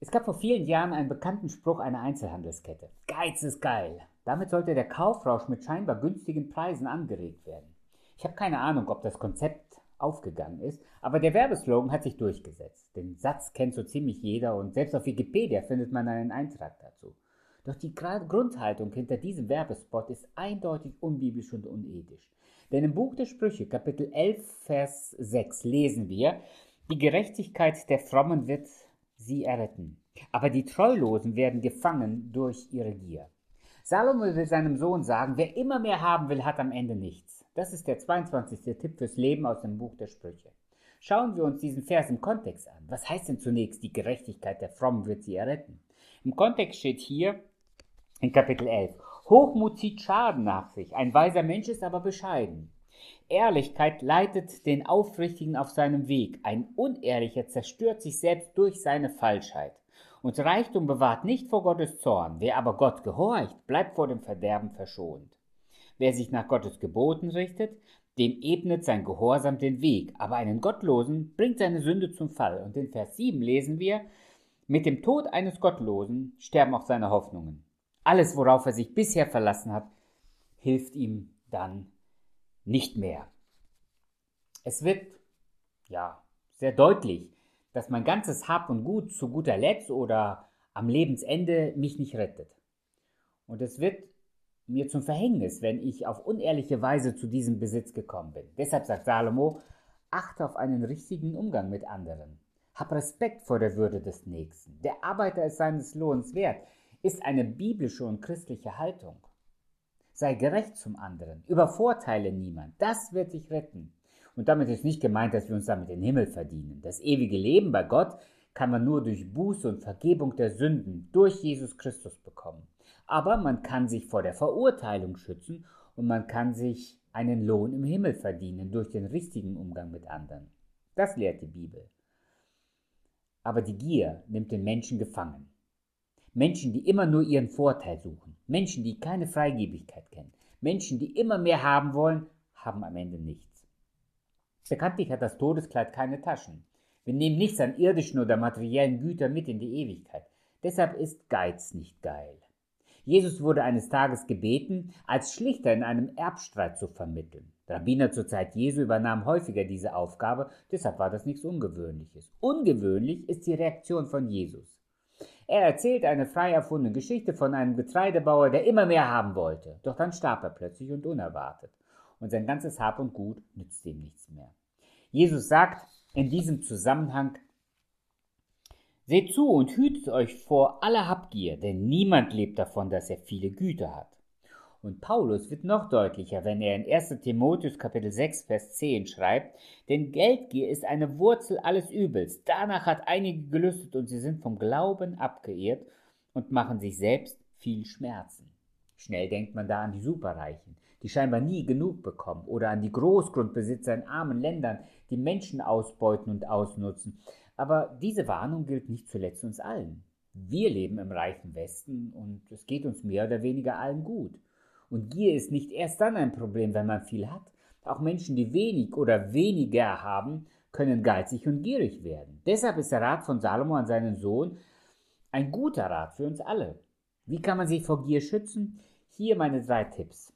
Es gab vor vielen Jahren einen bekannten Spruch einer Einzelhandelskette. Geiz ist geil. Damit sollte der Kaufrausch mit scheinbar günstigen Preisen angeregt werden. Ich habe keine Ahnung, ob das Konzept aufgegangen ist, aber der Werbeslogan hat sich durchgesetzt. Den Satz kennt so ziemlich jeder und selbst auf Wikipedia findet man einen Eintrag dazu. Doch die Grundhaltung hinter diesem Werbespot ist eindeutig unbiblisch und unethisch. Denn im Buch der Sprüche, Kapitel 11, Vers 6, lesen wir, die Gerechtigkeit der Frommen wird sie erretten. Aber die Treulosen werden gefangen durch ihre Gier. Salomo will seinem Sohn sagen, wer immer mehr haben will, hat am Ende nichts. Das ist der 22. Tipp fürs Leben aus dem Buch der Sprüche. Schauen wir uns diesen Vers im Kontext an. Was heißt denn zunächst, die Gerechtigkeit der Frommen wird sie erretten? Im Kontext steht hier in Kapitel 11, Hochmut zieht Schaden nach sich, ein weiser Mensch ist aber bescheiden. Ehrlichkeit leitet den Aufrichtigen auf seinem Weg. Ein Unehrlicher zerstört sich selbst durch seine Falschheit. Und Reichtum bewahrt nicht vor Gottes Zorn. Wer aber Gott gehorcht, bleibt vor dem Verderben verschont. Wer sich nach Gottes Geboten richtet, dem ebnet sein Gehorsam den Weg, aber einen Gottlosen bringt seine Sünde zum Fall. Und in Vers 7 lesen wir, mit dem Tod eines Gottlosen sterben auch seine Hoffnungen. Alles, worauf er sich bisher verlassen hat, hilft ihm dann nicht mehr. Es wird, ja, sehr deutlich, dass mein ganzes Hab und Gut zu guter Letzt oder am Lebensende mich nicht rettet. Und es wird mir zum Verhängnis, wenn ich auf unehrliche Weise zu diesem Besitz gekommen bin. Deshalb sagt Salomo, achte auf einen richtigen Umgang mit anderen. Hab Respekt vor der Würde des Nächsten. Der Arbeiter ist seines Lohns wert, ist eine biblische und christliche Haltung. Sei gerecht zum anderen. Übervorteile niemand. Das wird dich retten. Und damit ist nicht gemeint, dass wir uns damit den Himmel verdienen. Das ewige Leben bei Gott kann man nur durch Buße und Vergebung der Sünden durch Jesus Christus bekommen. Aber man kann sich vor der Verurteilung schützen und man kann sich einen Lohn im Himmel verdienen durch den richtigen Umgang mit anderen. Das lehrt die Bibel. Aber die Gier nimmt den Menschen gefangen. Menschen, die immer nur ihren Vorteil suchen, Menschen, die keine Freigebigkeit kennen, Menschen, die immer mehr haben wollen, haben am Ende nichts. Bekanntlich hat das Todeskleid keine Taschen. Wir nehmen nichts an irdischen oder materiellen Gütern mit in die Ewigkeit. Deshalb ist Geiz nicht geil. Jesus wurde eines Tages gebeten, als Schlichter in einem Erbstreit zu vermitteln. Rabbiner zur Zeit Jesu übernahmen häufiger diese Aufgabe, deshalb war das nichts Ungewöhnliches. Ungewöhnlich ist die Reaktion von Jesus. Er erzählt eine frei erfundene Geschichte von einem Getreidebauer, der immer mehr haben wollte. Doch dann starb er plötzlich und unerwartet. Und sein ganzes Hab und Gut nützt ihm nichts mehr. Jesus sagt in diesem Zusammenhang, Seht zu und hütet euch vor aller Habgier, denn niemand lebt davon, dass er viele Güter hat. Und Paulus wird noch deutlicher, wenn er in 1 Timotheus Kapitel 6 Vers 10 schreibt, denn Geldgier ist eine Wurzel alles Übels. Danach hat einige gelüstet und sie sind vom Glauben abgeehrt und machen sich selbst viel Schmerzen. Schnell denkt man da an die Superreichen, die scheinbar nie genug bekommen, oder an die Großgrundbesitzer in armen Ländern, die Menschen ausbeuten und ausnutzen. Aber diese Warnung gilt nicht zuletzt uns allen. Wir leben im reichen Westen und es geht uns mehr oder weniger allen gut. Und Gier ist nicht erst dann ein Problem, wenn man viel hat. Auch Menschen, die wenig oder weniger haben, können geizig und gierig werden. Deshalb ist der Rat von Salomo an seinen Sohn ein guter Rat für uns alle. Wie kann man sich vor Gier schützen? Hier meine drei Tipps.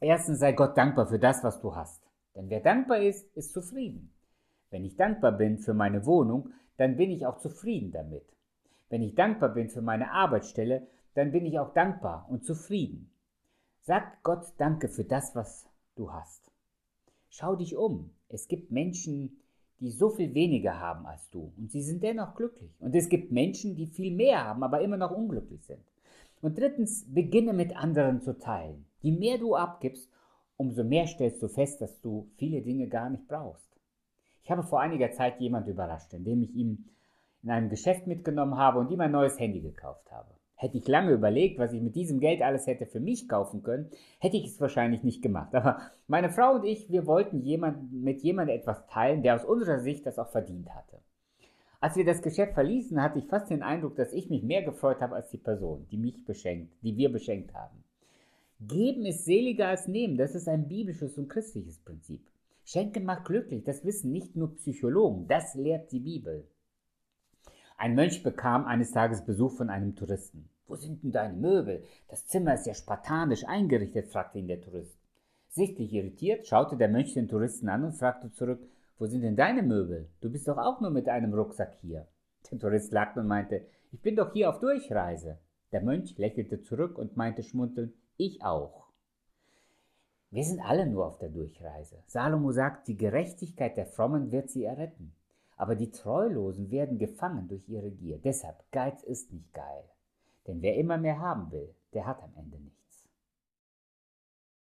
Erstens sei Gott dankbar für das, was du hast. Denn wer dankbar ist, ist zufrieden. Wenn ich dankbar bin für meine Wohnung, dann bin ich auch zufrieden damit. Wenn ich dankbar bin für meine Arbeitsstelle, dann bin ich auch dankbar und zufrieden. Sag Gott Danke für das, was du hast. Schau dich um. Es gibt Menschen, die so viel weniger haben als du und sie sind dennoch glücklich. Und es gibt Menschen, die viel mehr haben, aber immer noch unglücklich sind. Und drittens, beginne mit anderen zu teilen. Je mehr du abgibst, umso mehr stellst du fest, dass du viele Dinge gar nicht brauchst. Ich habe vor einiger Zeit jemand überrascht, indem ich ihm in einem Geschäft mitgenommen habe und ihm ein neues Handy gekauft habe. Hätte ich lange überlegt, was ich mit diesem Geld alles hätte für mich kaufen können, hätte ich es wahrscheinlich nicht gemacht. Aber meine Frau und ich, wir wollten jemand, mit jemandem etwas teilen, der aus unserer Sicht das auch verdient hatte. Als wir das Geschäft verließen, hatte ich fast den Eindruck, dass ich mich mehr gefreut habe als die Person, die mich beschenkt, die wir beschenkt haben. Geben ist seliger als nehmen, das ist ein biblisches und christliches Prinzip. Schenken macht glücklich, das wissen nicht nur Psychologen, das lehrt die Bibel. Ein Mönch bekam eines Tages Besuch von einem Touristen. Wo sind denn deine Möbel? Das Zimmer ist ja spartanisch eingerichtet, fragte ihn der Tourist. Sichtlich irritiert schaute der Mönch den Touristen an und fragte zurück, wo sind denn deine Möbel? Du bist doch auch nur mit einem Rucksack hier. Der Tourist lachte und meinte, ich bin doch hier auf Durchreise. Der Mönch lächelte zurück und meinte schmunzelnd, ich auch. Wir sind alle nur auf der Durchreise. Salomo sagt, die Gerechtigkeit der Frommen wird sie erretten. Aber die Treulosen werden gefangen durch ihre Gier. Deshalb, Geiz ist nicht geil. Denn wer immer mehr haben will, der hat am Ende nichts.